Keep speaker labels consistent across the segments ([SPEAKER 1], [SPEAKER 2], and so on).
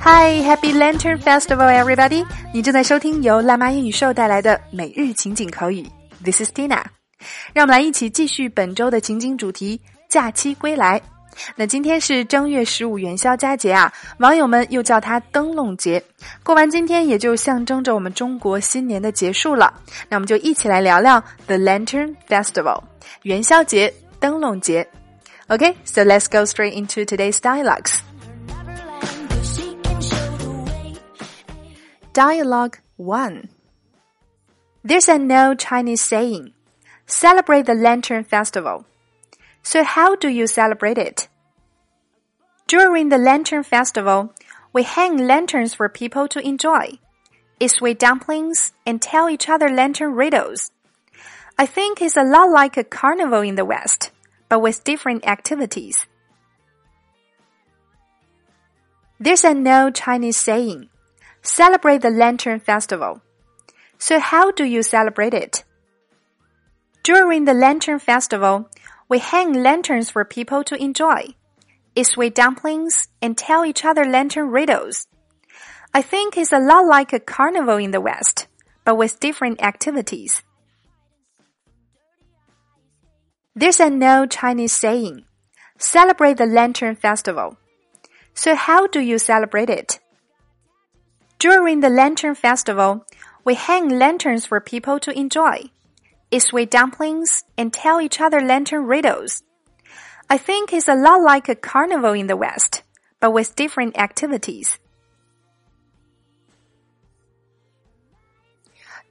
[SPEAKER 1] Hi, Happy Lantern Festival, everybody！你正在收听由辣妈英语秀带来的每日情景口语。This is Tina。让我们来一起继续本周的情景主题——假期归来。那今天是正月十五元宵佳节啊，网友们又叫它灯笼节。过完今天，也就象征着我们中国新年的结束了。那我们就一起来聊聊 The Lantern Festival，元宵节、灯笼节。OK，so let's go straight into today's dialogues. Dialogue 1 There's an old Chinese saying celebrate the Lantern Festival. So, how do you celebrate it? During the Lantern Festival, we hang lanterns for people to enjoy, eat sweet dumplings, and tell each other lantern riddles. I think it's a lot like a carnival in the West, but with different activities. There's an old Chinese saying celebrate the Lantern Festival. So how do you celebrate it? During the Lantern Festival, we hang lanterns for people to enjoy, eat sweet dumplings, and tell each other lantern riddles. I think it's a lot like a carnival in the West, but with different activities. There's an old Chinese saying, celebrate the Lantern Festival. So how do you celebrate it? During the Lantern Festival, we hang lanterns for people to enjoy, eat dumplings, and tell each other lantern riddles. I think it's a lot like a carnival in the West, but with different activities.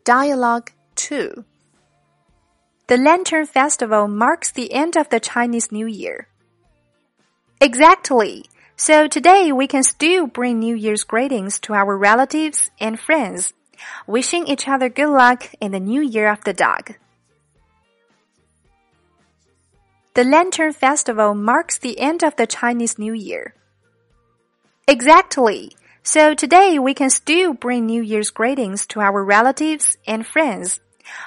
[SPEAKER 1] Dialogue 2 The Lantern Festival marks the end of the Chinese New Year. Exactly. So today we can still bring New Year's greetings to our relatives and friends, wishing each other good luck in the new year of the dog. The Lantern Festival marks the end of the Chinese New Year. Exactly. So today we can still bring New Year's greetings to our relatives and friends,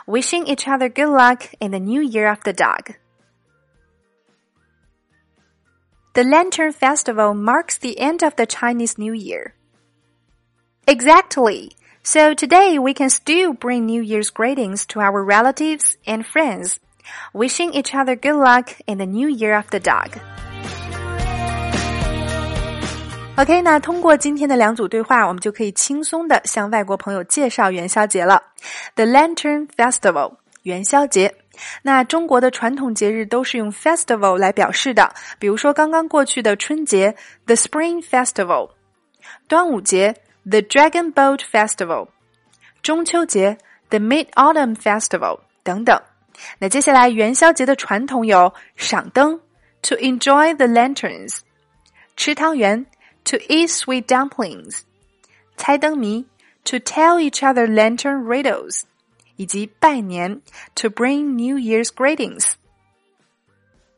[SPEAKER 1] wishing each other good luck in the new year of the dog. The Lantern Festival marks the end of the Chinese New Year. Exactly. So today we can still bring New Year's greetings to our relatives and friends, wishing each other good luck in the new year of the dog. OK，那通过今天的两组对话，我们就可以轻松的向外国朋友介绍元宵节了。The Lantern Festival，元宵节。那中国的传统节日都是用 festival 来表示的，比如说刚刚过去的春节 the Spring Festival，端午节 the Dragon Boat Festival，中秋节 the Mid Autumn Festival 等等。 那接下来元宵节的传统有赏灯 to enjoy the lanterns，吃汤圆 to eat sweet dumplings，猜灯谜 to tell each other lantern riddles。以及拜年，to bring New Year's greetings。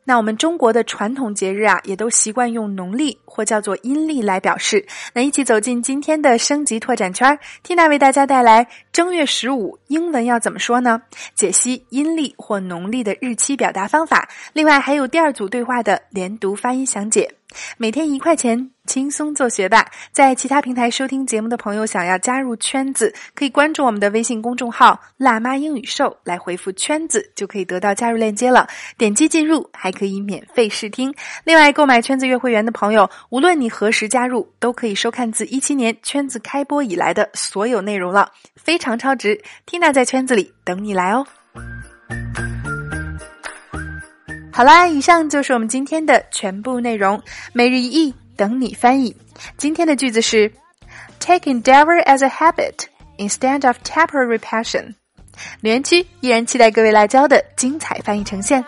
[SPEAKER 1] 那我们中国的传统节日啊，也都习惯用农历或叫做阴历来表示。那一起走进今天的升级拓展圈，Tina 为大家带来正月十五英文要怎么说呢？解析阴历或农历的日期表达方法。另外还有第二组对话的连读发音详解。每天一块钱。轻松做学霸，在其他平台收听节目的朋友，想要加入圈子，可以关注我们的微信公众号“辣妈英语秀”，来回复“圈子”就可以得到加入链接了。点击进入，还可以免费试听。另外，购买圈子月会员的朋友，无论你何时加入，都可以收看自一七年圈子开播以来的所有内容了，非常超值。Tina 在圈子里等你来哦。好啦，以上就是我们今天的全部内容，每日一译。等你翻译。今天的句子是：Take endeavor as a habit instead of temporary passion。留言区依然期待各位辣椒的精彩翻译呈现。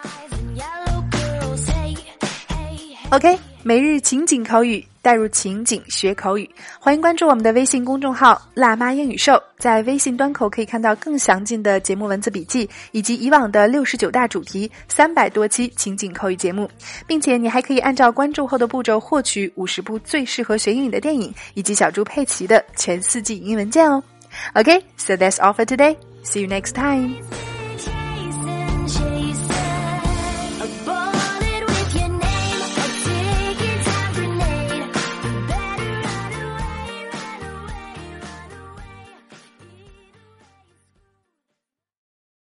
[SPEAKER 1] OK，每日情景口语。带入情景学口语，欢迎关注我们的微信公众号“辣妈英语秀”。在微信端口可以看到更详尽的节目文字笔记，以及以往的六十九大主题、三百多期情景口语节目，并且你还可以按照关注后的步骤获取五十部最适合学英语的电影，以及小猪佩奇的全四季英文件哦。OK，so that's all for today. See you next time.